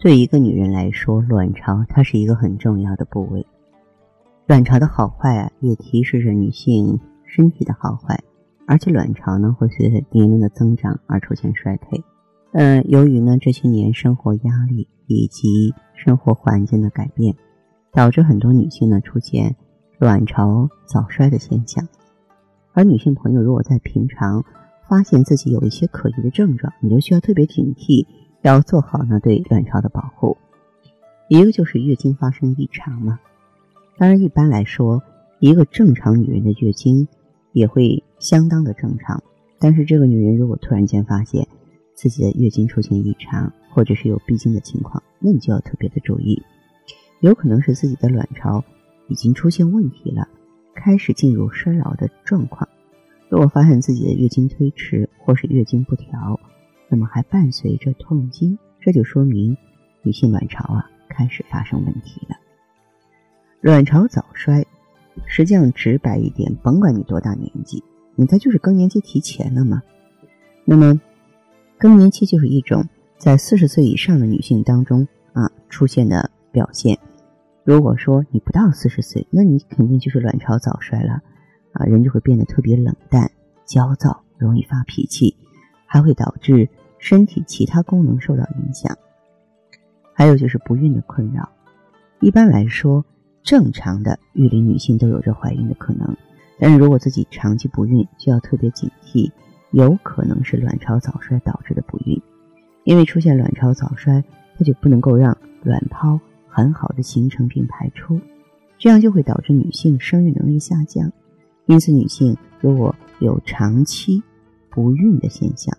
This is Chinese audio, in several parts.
对一个女人来说，卵巢它是一个很重要的部位。卵巢的好坏啊，也提示着女性身体的好坏。而且卵巢呢，会随着年龄的增长而出现衰退。嗯，由于呢这些年生活压力以及生活环境的改变，导致很多女性呢出现卵巢早衰的现象。而女性朋友如果在平常发现自己有一些可疑的症状，你就需要特别警惕。要做好呢对卵巢的保护，一个就是月经发生异常嘛。当然，一般来说，一个正常女人的月经也会相当的正常。但是，这个女人如果突然间发现自己的月经出现异常，或者是有闭经的情况，那你就要特别的注意，有可能是自己的卵巢已经出现问题了，开始进入衰老的状况。如果发现自己的月经推迟或是月经不调，那么还伴随着痛经，这就说明女性卵巢啊开始发生问题了。卵巢早衰，实际上直白一点，甭管你多大年纪，你它就是更年期提前了嘛。那么更年期就是一种在四十岁以上的女性当中啊出现的表现。如果说你不到四十岁，那你肯定就是卵巢早衰了啊，人就会变得特别冷淡、焦躁，容易发脾气。还会导致身体其他功能受到影响，还有就是不孕的困扰。一般来说，正常的育龄女性都有着怀孕的可能，但是如果自己长期不孕，就要特别警惕，有可能是卵巢早衰导致的不孕。因为出现卵巢早衰，它就不能够让卵泡很好的形成并排出，这样就会导致女性生育能力下降。因此，女性如果有长期不孕的现象，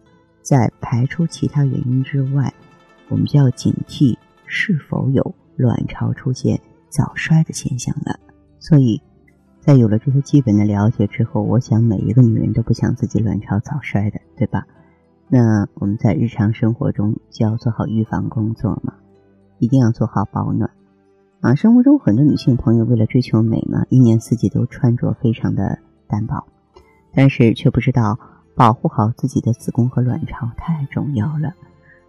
在排除其他原因之外，我们就要警惕是否有卵巢出现早衰的现象了。所以，在有了这些基本的了解之后，我想每一个女人都不想自己卵巢早衰的，对吧？那我们在日常生活中就要做好预防工作嘛，一定要做好保暖啊。生活中很多女性朋友为了追求美嘛，一年四季都穿着非常的单薄，但是却不知道。保护好自己的子宫和卵巢太重要了。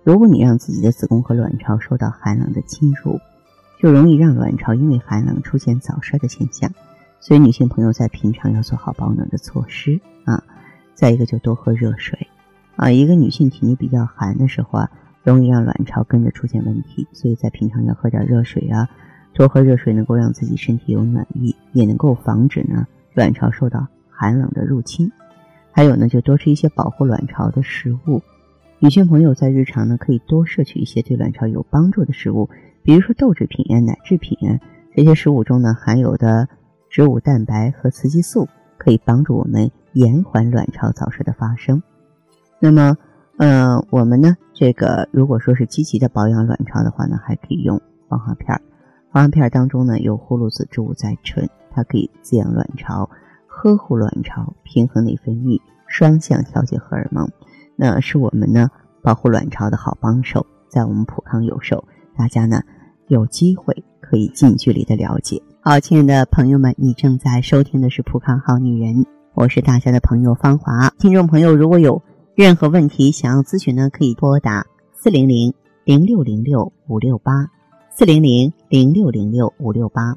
如果你让自己的子宫和卵巢受到寒冷的侵入，就容易让卵巢因为寒冷出现早衰的现象。所以，女性朋友在平常要做好保暖的措施啊。再一个，就多喝热水啊。一个女性体内比较寒的时候啊，容易让卵巢跟着出现问题。所以在平常要喝点热水啊，多喝热水能够让自己身体有暖意，也能够防止呢卵巢受到寒冷的入侵。还有呢，就多吃一些保护卵巢的食物。女性朋友在日常呢，可以多摄取一些对卵巢有帮助的食物，比如说豆制品啊、奶制品啊，这些食物中呢含有的植物蛋白和雌激素，可以帮助我们延缓卵巢早衰的发生。那么，呃，我们呢，这个如果说是积极的保养卵巢的话呢，还可以用黄花片儿。黄花片儿当中呢有葫芦籽植物甾醇，它可以滋养卵巢。呵护卵巢，平衡内分泌，双向调节荷尔蒙，那是我们呢保护卵巢的好帮手。在我们普康有售，大家呢有机会可以近距离的了解。好，亲爱的朋友们，你正在收听的是普康好女人，我是大家的朋友芳华。听众朋友，如果有任何问题想要咨询呢，可以拨打四零零零六零六五六八四零零零六零六五六八。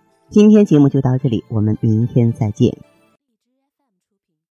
今天节目就到这里，我们明天再见。